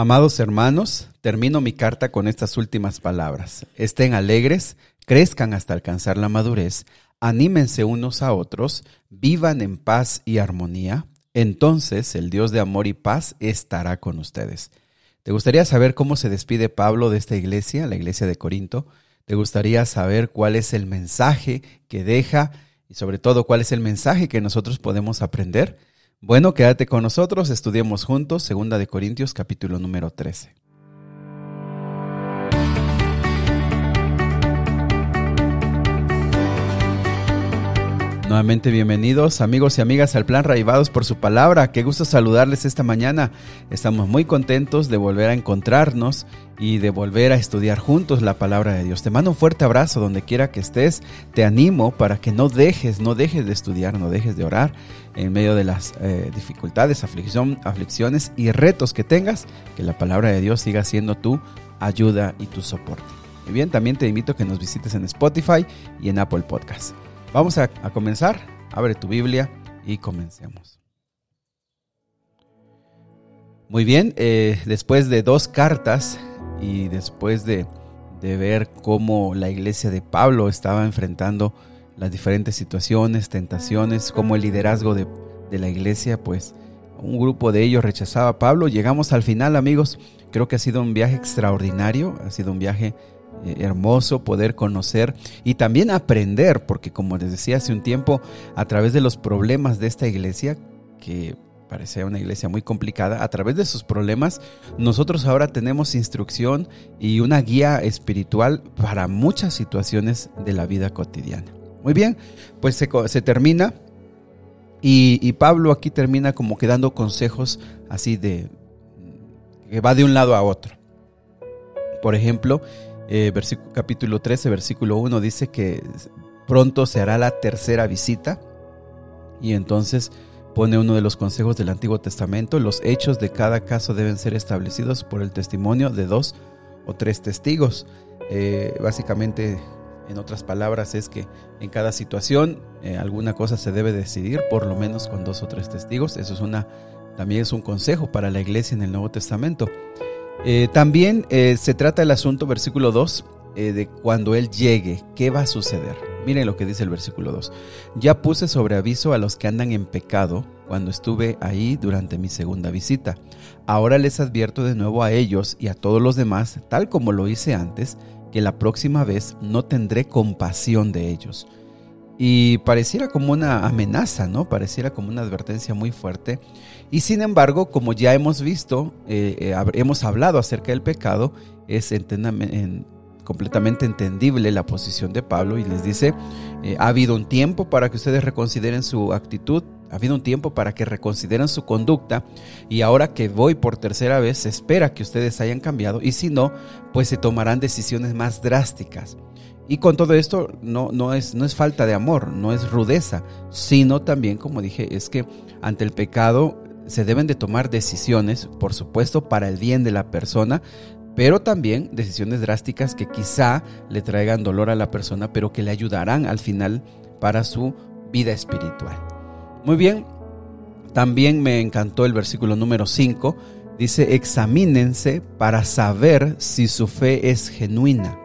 Amados hermanos, termino mi carta con estas últimas palabras. Estén alegres, crezcan hasta alcanzar la madurez, anímense unos a otros, vivan en paz y armonía. Entonces el Dios de amor y paz estará con ustedes. ¿Te gustaría saber cómo se despide Pablo de esta iglesia, la iglesia de Corinto? ¿Te gustaría saber cuál es el mensaje que deja y sobre todo cuál es el mensaje que nosotros podemos aprender? Bueno, quédate con nosotros, estudiemos juntos Segunda de Corintios capítulo número 13. Nuevamente bienvenidos amigos y amigas al plan Raivados por su palabra. Qué gusto saludarles esta mañana. Estamos muy contentos de volver a encontrarnos y de volver a estudiar juntos la palabra de Dios. Te mando un fuerte abrazo donde quiera que estés. Te animo para que no dejes, no dejes de estudiar, no dejes de orar en medio de las eh, dificultades, aflicción, aflicciones y retos que tengas. Que la palabra de Dios siga siendo tu ayuda y tu soporte. Y bien, también te invito a que nos visites en Spotify y en Apple Podcasts. Vamos a, comenzar. Abre tu Biblia y comencemos. Muy bien, eh, después de dos cartas y después de, ver cómo la iglesia de Pablo estaba enfrentando las diferentes situaciones, tentaciones, cómo el liderazgo de, de la iglesia, pues un grupo de ellos rechazaba a Pablo. Llegamos al final, amigos. Creo que ha sido un viaje extraordinario, ha sido un viaje eh, hermoso poder conocer y también aprender, porque como les decía hace un tiempo, a través de los problemas de esta iglesia, que parecía una iglesia muy complicada, a través de sus problemas, nosotros ahora tenemos instrucción y una guía espiritual para muchas situaciones de la vida cotidiana. Muy bien, pues se, termina y, Pablo aquí termina como que dando consejos así de que va de un lado a otro. Por ejemplo, eh, capítulo 13, versículo 1 dice que pronto se hará la tercera visita y entonces pone uno de los consejos del Antiguo Testamento, los hechos de cada caso deben ser establecidos por el testimonio de dos o tres testigos. Eh, básicamente, en otras palabras, es que en cada situación eh, alguna cosa se debe decidir, por lo menos con dos o tres testigos. Eso es una, también es un consejo para la iglesia en el Nuevo Testamento. Eh, también eh, se trata el asunto, versículo 2, eh, de cuando Él llegue, ¿qué va a suceder? Miren lo que dice el versículo 2. Ya puse sobre aviso a los que andan en pecado cuando estuve ahí durante mi segunda visita. Ahora les advierto de nuevo a ellos y a todos los demás, tal como lo hice antes, que la próxima vez no tendré compasión de ellos. Y pareciera como una amenaza, ¿no? Pareciera como una advertencia muy fuerte. Y sin embargo, como ya hemos visto, eh, eh, hemos hablado acerca del pecado, es completamente entendible la posición de Pablo y les dice, eh, ha habido un tiempo para que ustedes reconsideren su actitud, ha habido un tiempo para que reconsideren su conducta y ahora que voy por tercera vez, se espera que ustedes hayan cambiado y si no, pues se tomarán decisiones más drásticas. Y con todo esto no, no, es, no es falta de amor, no es rudeza, sino también, como dije, es que ante el pecado se deben de tomar decisiones, por supuesto, para el bien de la persona, pero también decisiones drásticas que quizá le traigan dolor a la persona, pero que le ayudarán al final para su vida espiritual. Muy bien, también me encantó el versículo número 5, dice, examínense para saber si su fe es genuina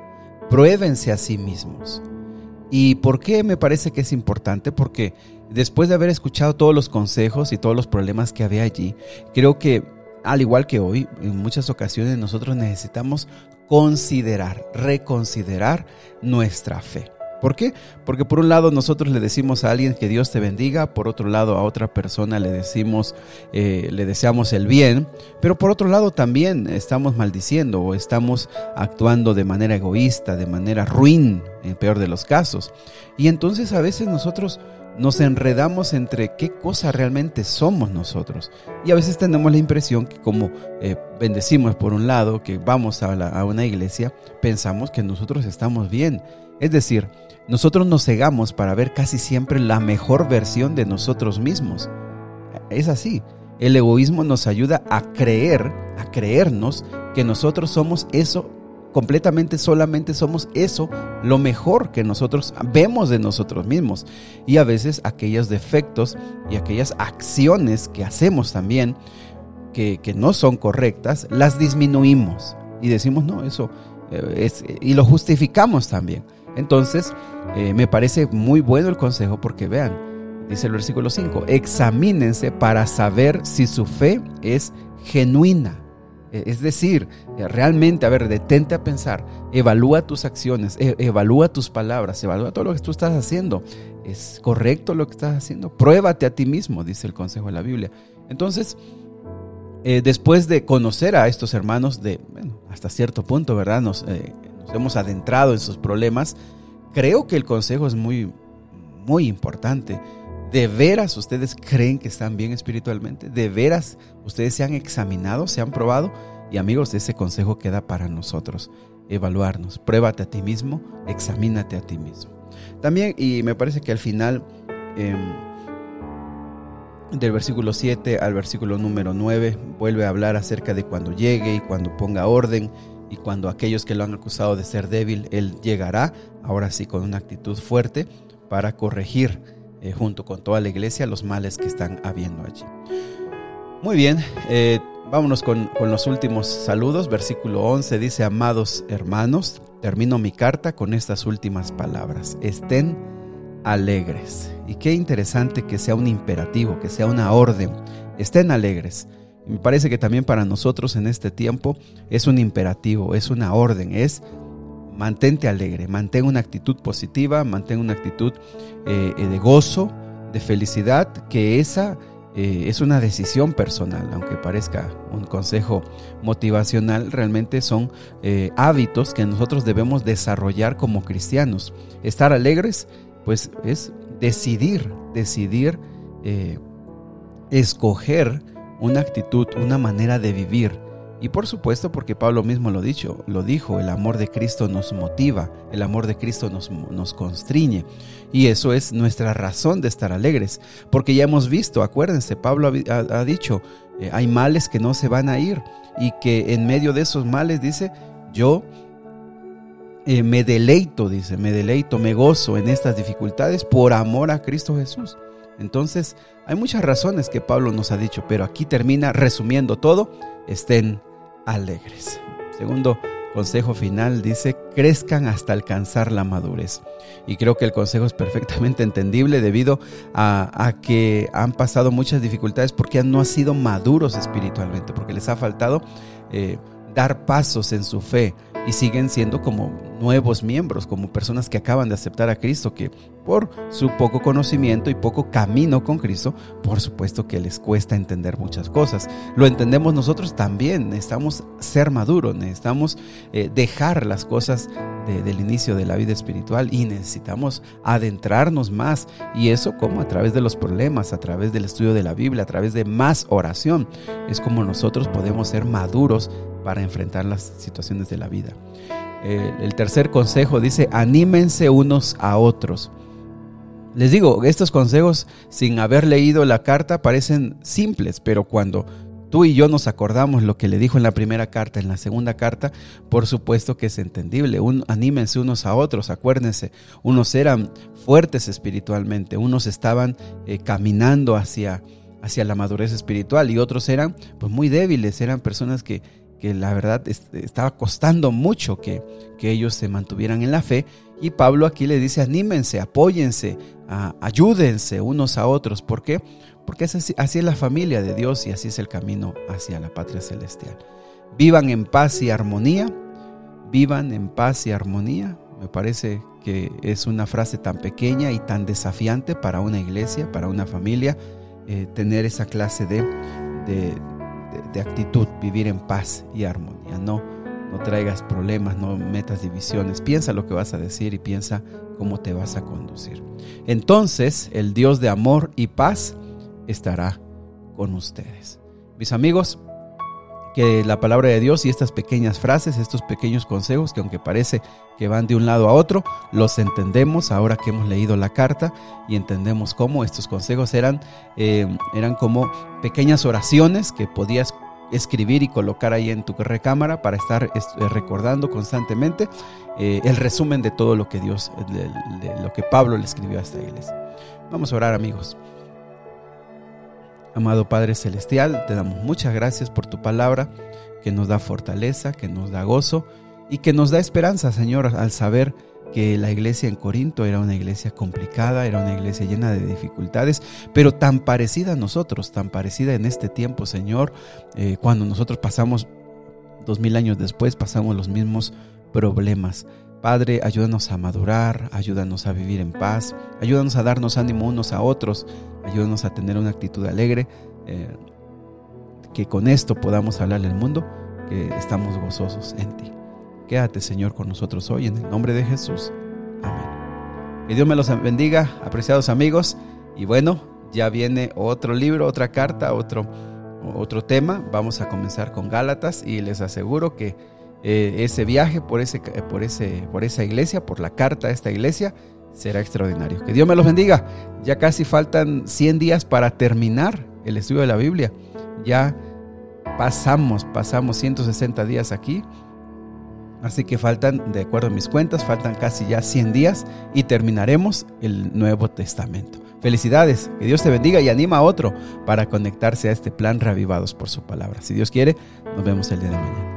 pruébense a sí mismos. ¿Y por qué me parece que es importante? Porque después de haber escuchado todos los consejos y todos los problemas que había allí, creo que al igual que hoy, en muchas ocasiones nosotros necesitamos considerar, reconsiderar nuestra fe. ¿Por qué? Porque por un lado nosotros le decimos a alguien que Dios te bendiga, por otro lado a otra persona le decimos, eh, le deseamos el bien, pero por otro lado también estamos maldiciendo o estamos actuando de manera egoísta, de manera ruin, en peor de los casos. Y entonces a veces nosotros nos enredamos entre qué cosa realmente somos nosotros. Y a veces tenemos la impresión que como eh, bendecimos por un lado, que vamos a, a una iglesia, pensamos que nosotros estamos bien. Es decir, nosotros nos cegamos para ver casi siempre la mejor versión de nosotros mismos. Es así. El egoísmo nos ayuda a creer, a creernos que nosotros somos eso, completamente solamente somos eso, lo mejor que nosotros vemos de nosotros mismos. Y a veces aquellos defectos y aquellas acciones que hacemos también que, no son correctas, las disminuimos y decimos, no, eso eh, es, y lo justificamos también. Entonces, eh, me parece muy bueno el consejo porque vean, dice el versículo 5, examínense para saber si su fe es genuina. E, es decir, eh, realmente, a ver, detente a pensar, evalúa tus acciones, e, evalúa tus palabras, evalúa todo lo que tú estás haciendo. ¿Es correcto lo que estás haciendo? Pruébate a ti mismo, dice el consejo de la Biblia. Entonces, eh, después de conocer a estos hermanos de, bueno, hasta cierto punto, ¿verdad? Nos, eh, hemos adentrado en sus problemas. Creo que el consejo es muy, muy importante. ¿De veras ustedes creen que están bien espiritualmente? ¿De veras ustedes se han examinado, se han probado? Y amigos, ese consejo queda para nosotros. Evaluarnos. Pruébate a ti mismo, examínate a ti mismo. También, y me parece que al final, em, del versículo 7 al versículo número 9, vuelve a hablar acerca de cuando llegue y cuando ponga orden y cuando aquellos que lo han acusado de ser débil, Él llegará, ahora sí, con una actitud fuerte para corregir eh, junto con toda la iglesia los males que están habiendo allí. Muy bien, eh, vámonos con, con, los últimos saludos. Versículo 11 dice, amados hermanos, termino mi carta con estas últimas palabras. Estén alegres. Y qué interesante que sea un imperativo, que sea una orden. Estén alegres. Me parece que también para nosotros en este tiempo es un imperativo, es una orden, es mantente alegre, mantén una actitud positiva, mantén una actitud eh, eh, de gozo, de felicidad, que esa eh, es una decisión personal, aunque parezca un consejo motivacional, realmente son hábitos que nosotros debemos desarrollar como cristianos. Estar alegres, pues es decidir, decidir escoger una actitud, una manera de vivir y por supuesto, porque Pablo mismo lo, dicho, lo dijo, el amor de Cristo nos motiva, el amor de Cristo nos, nos constriñe. Y eso es nuestra razón de estar alegres. Porque ya hemos visto, acuérdense, Pablo ha, dicho, eh, hay males que no se van a ir. Y que en medio de esos males dice, yo eh, me deleito, dice, me deleito, me gozo en estas dificultades por amor a Cristo Jesús. Entonces, hay muchas razones que Pablo nos ha dicho, pero aquí termina resumiendo todo, estén alegres. Segundo consejo final dice, crezcan hasta alcanzar la madurez. Y creo que el consejo es perfectamente entendible debido a, que han pasado muchas dificultades porque no han sido maduros espiritualmente, porque les ha faltado eh, dar pasos en su fe, y siguen siendo como nuevos miembros, como personas que acaban de aceptar a Cristo, que por su poco conocimiento y poco camino con Cristo, por supuesto que les cuesta entender muchas cosas. Lo entendemos nosotros también, necesitamos ser maduros, necesitamos eh, dejar las cosas del inicio de la vida espiritual y necesitamos adentrarnos más. Y eso como a través de los problemas, a través del estudio de la Biblia, a través de más oración, es como nosotros podemos ser maduros para enfrentar las situaciones de la vida. el tercer consejo dice, anímense unos a otros. Les digo, estos consejos sin haber leído la carta parecen simples, pero cuando tú y yo nos acordamos lo que le dijo en la primera carta, en la segunda carta, por supuesto que es entendible. anímense unos a otros, acuérdense, unos eran fuertes espiritualmente, unos estaban eh, caminando hacia, hacia la madurez espiritual y otros eran pues muy débiles, eran personas que que la verdad estaba costando mucho que, que, ellos se mantuvieran en la fe. Y Pablo aquí le dice, anímense, apóyense, ayúdense unos a otros. ¿Por qué? Porque así, así es la familia de Dios y así es el camino hacia la patria celestial. Vivan en paz y armonía, vivan en paz y armonía. Me parece que es una frase tan pequeña y tan desafiante para una iglesia, para una familia, eh, tener esa clase de, de de, actitud, vivir en paz y armonía. No, no traigas problemas, no metas divisiones. Piensa lo que vas a decir y piensa cómo te vas a conducir. Entonces el Dios de amor y paz estará con ustedes. Mis amigos, que la palabra de Dios y estas pequeñas frases, estos pequeños consejos que aunque parece que van de un lado a otro, los entendemos ahora que hemos leído la carta y entendemos cómo estos consejos eran, eh, eran como pequeñas oraciones que podías escribir y colocar ahí en tu recámara para estar eh, recordando constantemente eh, el resumen de todo lo que Dios, de, lo que Pablo le escribió a esta iglesia. Vamos a orar amigos. Amado Padre Celestial, te damos muchas gracias por tu palabra que nos da fortaleza, que nos da gozo y que nos da esperanza, Señor, al saber que la iglesia en Corinto era una iglesia complicada, era una iglesia llena de dificultades, pero tan parecida a nosotros, tan parecida en este tiempo, Señor, eh, cuando nosotros pasamos dos mil años después, pasamos los mismos problemas. Padre, ayúdanos a madurar, ayúdanos a vivir en paz, ayúdanos a darnos ánimo unos a otros, ayúdanos a tener una actitud alegre, eh, que con esto podamos hablarle al mundo que estamos gozosos en ti. Quédate, Señor, con nosotros hoy en el nombre de Jesús. Amén. Que Dios me los bendiga, apreciados amigos. Y bueno, ya viene otro libro, otra carta, otro, otro tema. Vamos a comenzar con Gálatas y les aseguro que eh, ese viaje por, ese, por, ese, por esa iglesia, por la carta a esta iglesia, será extraordinario. Que Dios me los bendiga. Ya casi faltan 100 días para terminar el estudio de la Biblia. Ya pasamos, pasamos 160 días aquí. Así que faltan, de acuerdo a mis cuentas, faltan casi ya 100 días y terminaremos el Nuevo Testamento. Felicidades, que Dios te bendiga y anima a otro para conectarse a este plan reavivados por su palabra. Si Dios quiere, nos vemos el día de mañana.